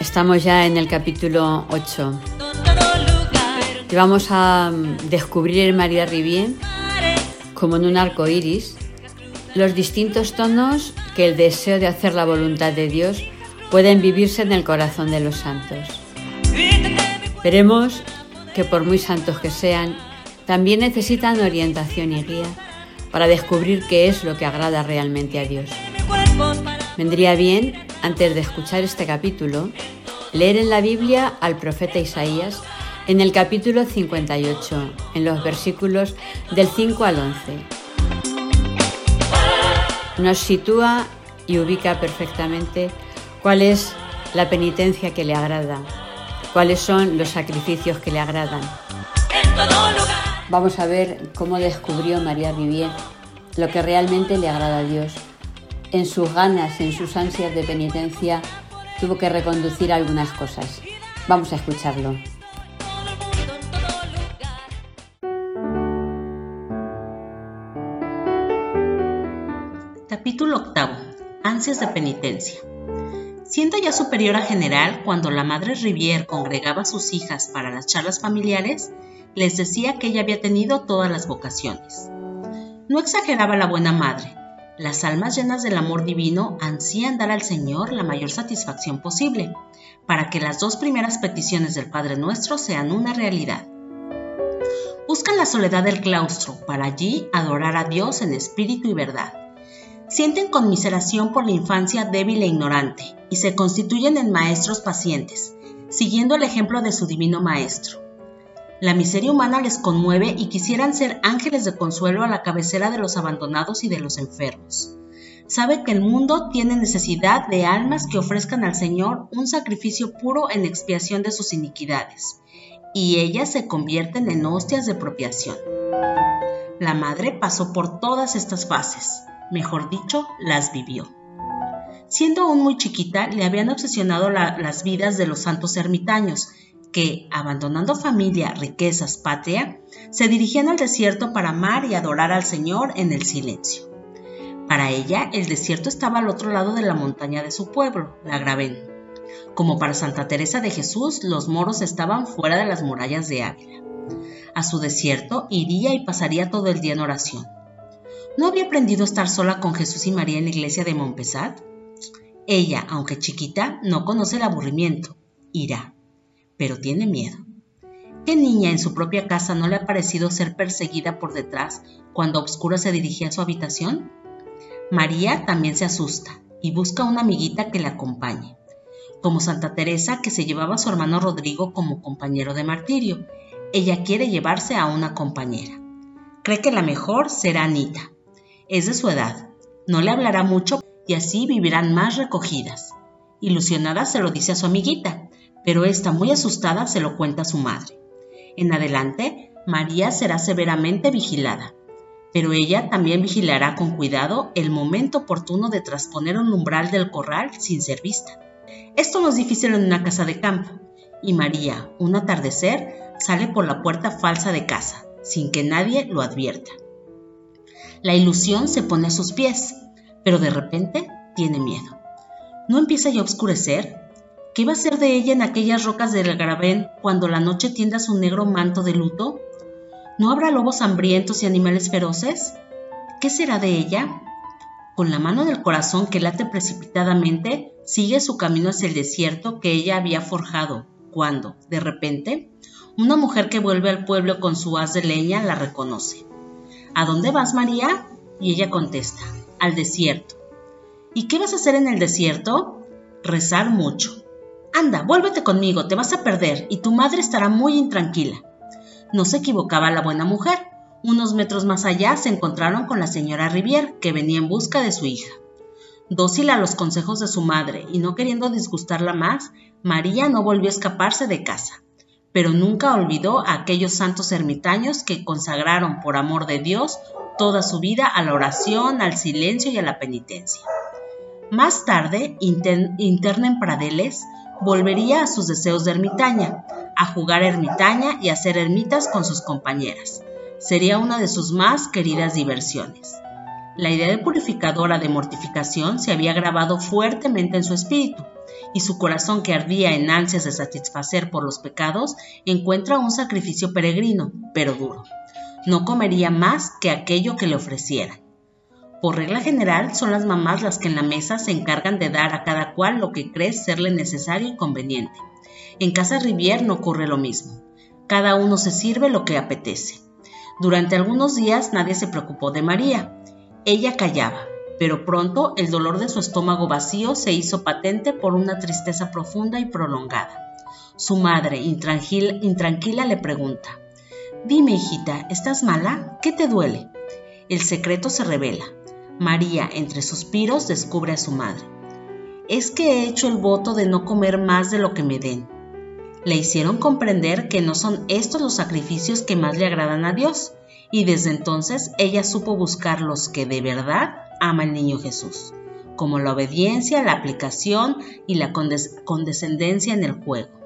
Estamos ya en el capítulo 8 y vamos a mm, descubrir en María Rivier, como en un arco iris, los distintos tonos que el deseo de hacer la voluntad de Dios pueden vivirse en el corazón de los santos. Veremos que por muy santos que sean, también necesitan orientación y guía para descubrir qué es lo que agrada realmente a Dios. Vendría bien, antes de escuchar este capítulo, leer en la Biblia al profeta Isaías en el capítulo 58, en los versículos del 5 al 11. Nos sitúa y ubica perfectamente cuál es la penitencia que le agrada, cuáles son los sacrificios que le agradan. Vamos a ver cómo descubrió María Rivier lo que realmente le agrada a Dios. En sus ganas, en sus ansias de penitencia, tuvo que reconducir algunas cosas. Vamos a escucharlo. Capítulo octavo. Ansias de penitencia. Siendo ya superiora general, cuando la madre Rivière congregaba a sus hijas para las charlas familiares, les decía que ella había tenido todas las vocaciones. No exageraba la buena madre. Las almas llenas del amor divino ansían dar al Señor la mayor satisfacción posible, para que las dos primeras peticiones del Padre Nuestro sean una realidad. Buscan la soledad del claustro para allí adorar a Dios en espíritu y verdad sienten conmiseración por la infancia débil e ignorante y se constituyen en maestros pacientes, siguiendo el ejemplo de su divino Maestro. La miseria humana les conmueve y quisieran ser ángeles de consuelo a la cabecera de los abandonados y de los enfermos. Sabe que el mundo tiene necesidad de almas que ofrezcan al Señor un sacrificio puro en expiación de sus iniquidades, y ellas se convierten en hostias de propiación. La madre pasó por todas estas fases, mejor dicho, las vivió. Siendo aún muy chiquita, le habían obsesionado las vidas de los santos ermitaños, que, abandonando familia, riquezas, patria, se dirigían al desierto para amar y adorar al Señor en el silencio. Para ella, el desierto estaba al otro lado de la montaña de su pueblo, la Gravén. Como para Santa Teresa de Jesús, los moros estaban fuera de las murallas de Ávila. A su desierto iría y pasaría todo el día en oración. ¿No había aprendido a estar sola con Jesús y María en la iglesia de Montpesat? Ella, aunque chiquita, no conoce el aburrimiento, irá, pero tiene miedo. ¿Qué niña en su propia casa no le ha parecido ser perseguida por detrás cuando Obscura se dirigía a su habitación? María también se asusta y busca una amiguita que la acompañe, como Santa Teresa que se llevaba a su hermano Rodrigo como compañero de martirio. Ella quiere llevarse a una compañera. Cree que la mejor será Anita, es de su edad, no le hablará mucho y así vivirán más recogidas. Ilusionada se lo dice a su amiguita, pero esta muy asustada se lo cuenta a su madre. En adelante, María será severamente vigilada, pero ella también vigilará con cuidado el momento oportuno de trasponer un umbral del corral sin ser vista. Esto no es difícil en una casa de campo, y María, un atardecer, sale por la puerta falsa de casa, sin que nadie lo advierta. La ilusión se pone a sus pies, pero de repente tiene miedo. ¿No empieza ya a oscurecer? ¿Qué va a ser de ella en aquellas rocas del Gravén cuando la noche tienda su negro manto de luto? ¿No habrá lobos hambrientos y animales feroces? ¿Qué será de ella? Con la mano del corazón que late precipitadamente, sigue su camino hacia el desierto que ella había forjado, cuando, de repente, una mujer que vuelve al pueblo con su haz de leña la reconoce. ¿A dónde vas, María? Y ella contesta, al desierto. ¿Y qué vas a hacer en el desierto? Rezar mucho. Anda, vuélvete conmigo, te vas a perder y tu madre estará muy intranquila. No se equivocaba la buena mujer. Unos metros más allá se encontraron con la señora Rivière, que venía en busca de su hija. Dócil a los consejos de su madre y no queriendo disgustarla más, María no volvió a escaparse de casa pero nunca olvidó a aquellos santos ermitaños que consagraron por amor de Dios toda su vida a la oración, al silencio y a la penitencia. Más tarde, interna en Pradeles, volvería a sus deseos de ermitaña, a jugar ermitaña y a hacer ermitas con sus compañeras. Sería una de sus más queridas diversiones. La idea de purificadora de mortificación se había grabado fuertemente en su espíritu, y su corazón que ardía en ansias de satisfacer por los pecados, encuentra un sacrificio peregrino, pero duro. No comería más que aquello que le ofreciera. Por regla general, son las mamás las que en la mesa se encargan de dar a cada cual lo que cree serle necesario y conveniente. En casa Rivier no ocurre lo mismo. Cada uno se sirve lo que apetece. Durante algunos días nadie se preocupó de María. Ella callaba, pero pronto el dolor de su estómago vacío se hizo patente por una tristeza profunda y prolongada. Su madre, intranquila, intranquila, le pregunta, Dime, hijita, ¿estás mala? ¿Qué te duele? El secreto se revela. María, entre suspiros, descubre a su madre. Es que he hecho el voto de no comer más de lo que me den. Le hicieron comprender que no son estos los sacrificios que más le agradan a Dios, y desde entonces ella supo buscar los que de verdad ama el niño Jesús, como la obediencia, la aplicación y la condescendencia en el juego.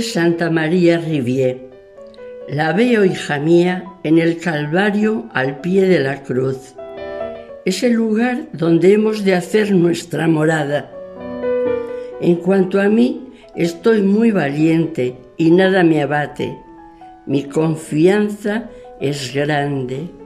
Santa María Rivier, la veo, hija mía, en el Calvario al pie de la cruz. es el lugar donde hemos de hacer nuestra morada. En cuanto a mí, estoy muy valiente y nada me abate. Mi confianza es grande.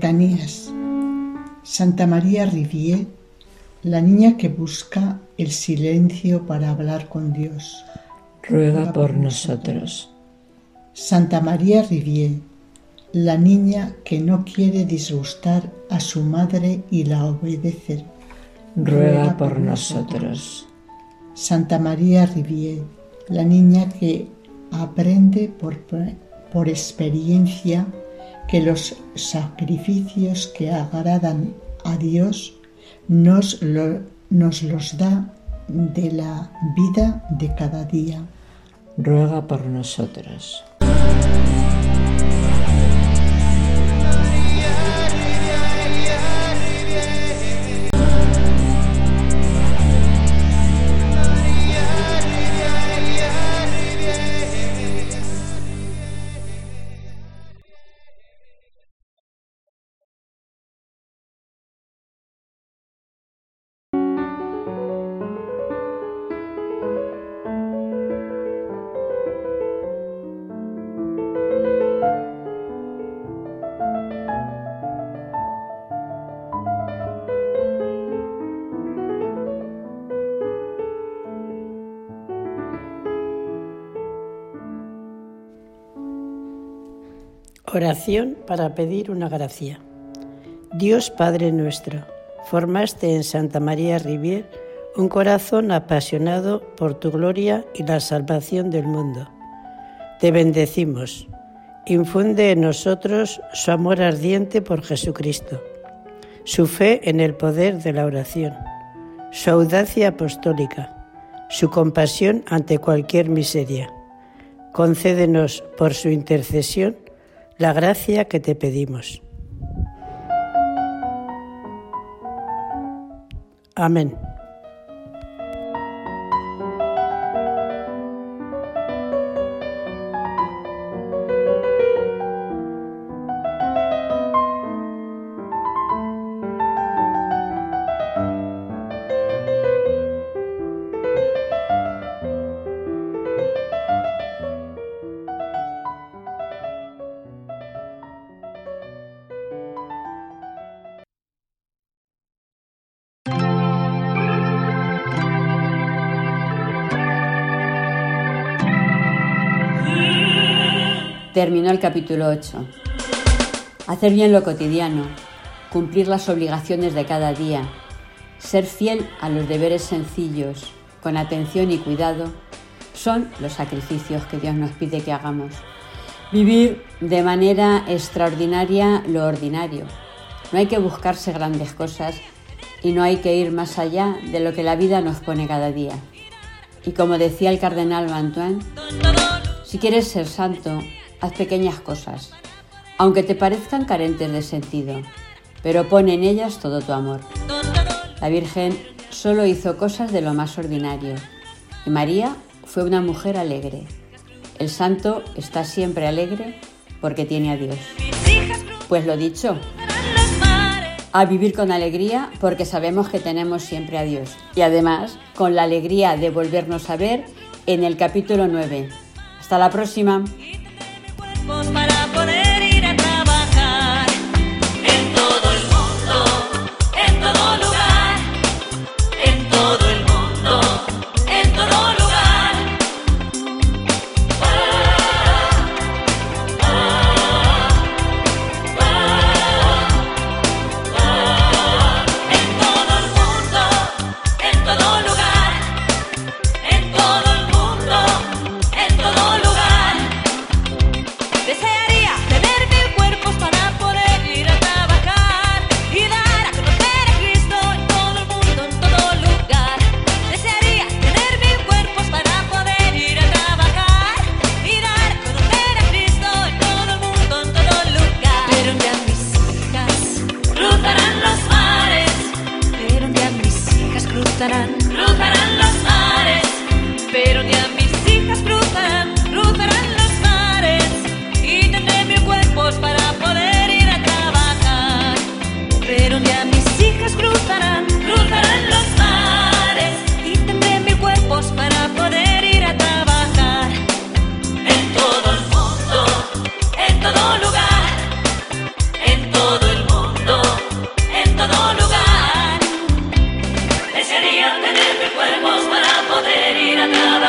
Letanías. Santa María Rivier, la niña que busca el silencio para hablar con Dios. ruega por nosotros. Santa María Rivier, la niña que no quiere disgustar a su madre y la obedece. Ruega por nosotros. Santa María Rivier, la niña que aprende por, por experiencia que los sacrificios que agradan a Dios nos, nos los da de la vida de cada día. Ruega por nosotros. Oración para pedir una gracia. Dios Padre nuestro, formaste en Santa María Rivier un corazón apasionado por tu gloria y la salvación del mundo. Te bendecimos. Infunde en nosotros su amor ardiente por Jesucristo, su fe en el poder de la oración, su audacia apostólica, su compasión ante cualquier miseria. Concédenos por su intercesión la gracia que te pedimos. Amén. Terminó el capítulo 8. Hacer bien lo cotidiano, cumplir las obligaciones de cada día, ser fiel a los deberes sencillos, con atención y cuidado, son los sacrificios que Dios nos pide que hagamos. Vivir de manera extraordinaria lo ordinario. No hay que buscarse grandes cosas y no hay que ir más allá de lo que la vida nos pone cada día. Y como decía el cardenal Mantuan, si quieres ser santo, haz pequeñas cosas, aunque te parezcan carentes de sentido, pero pon en ellas todo tu amor. La Virgen solo hizo cosas de lo más ordinario y María fue una mujer alegre. El santo está siempre alegre porque tiene a Dios. Pues lo dicho, a vivir con alegría porque sabemos que tenemos siempre a Dios. Y además con la alegría de volvernos a ver en el capítulo 9. Hasta la próxima. Estarán para poder ir atrás.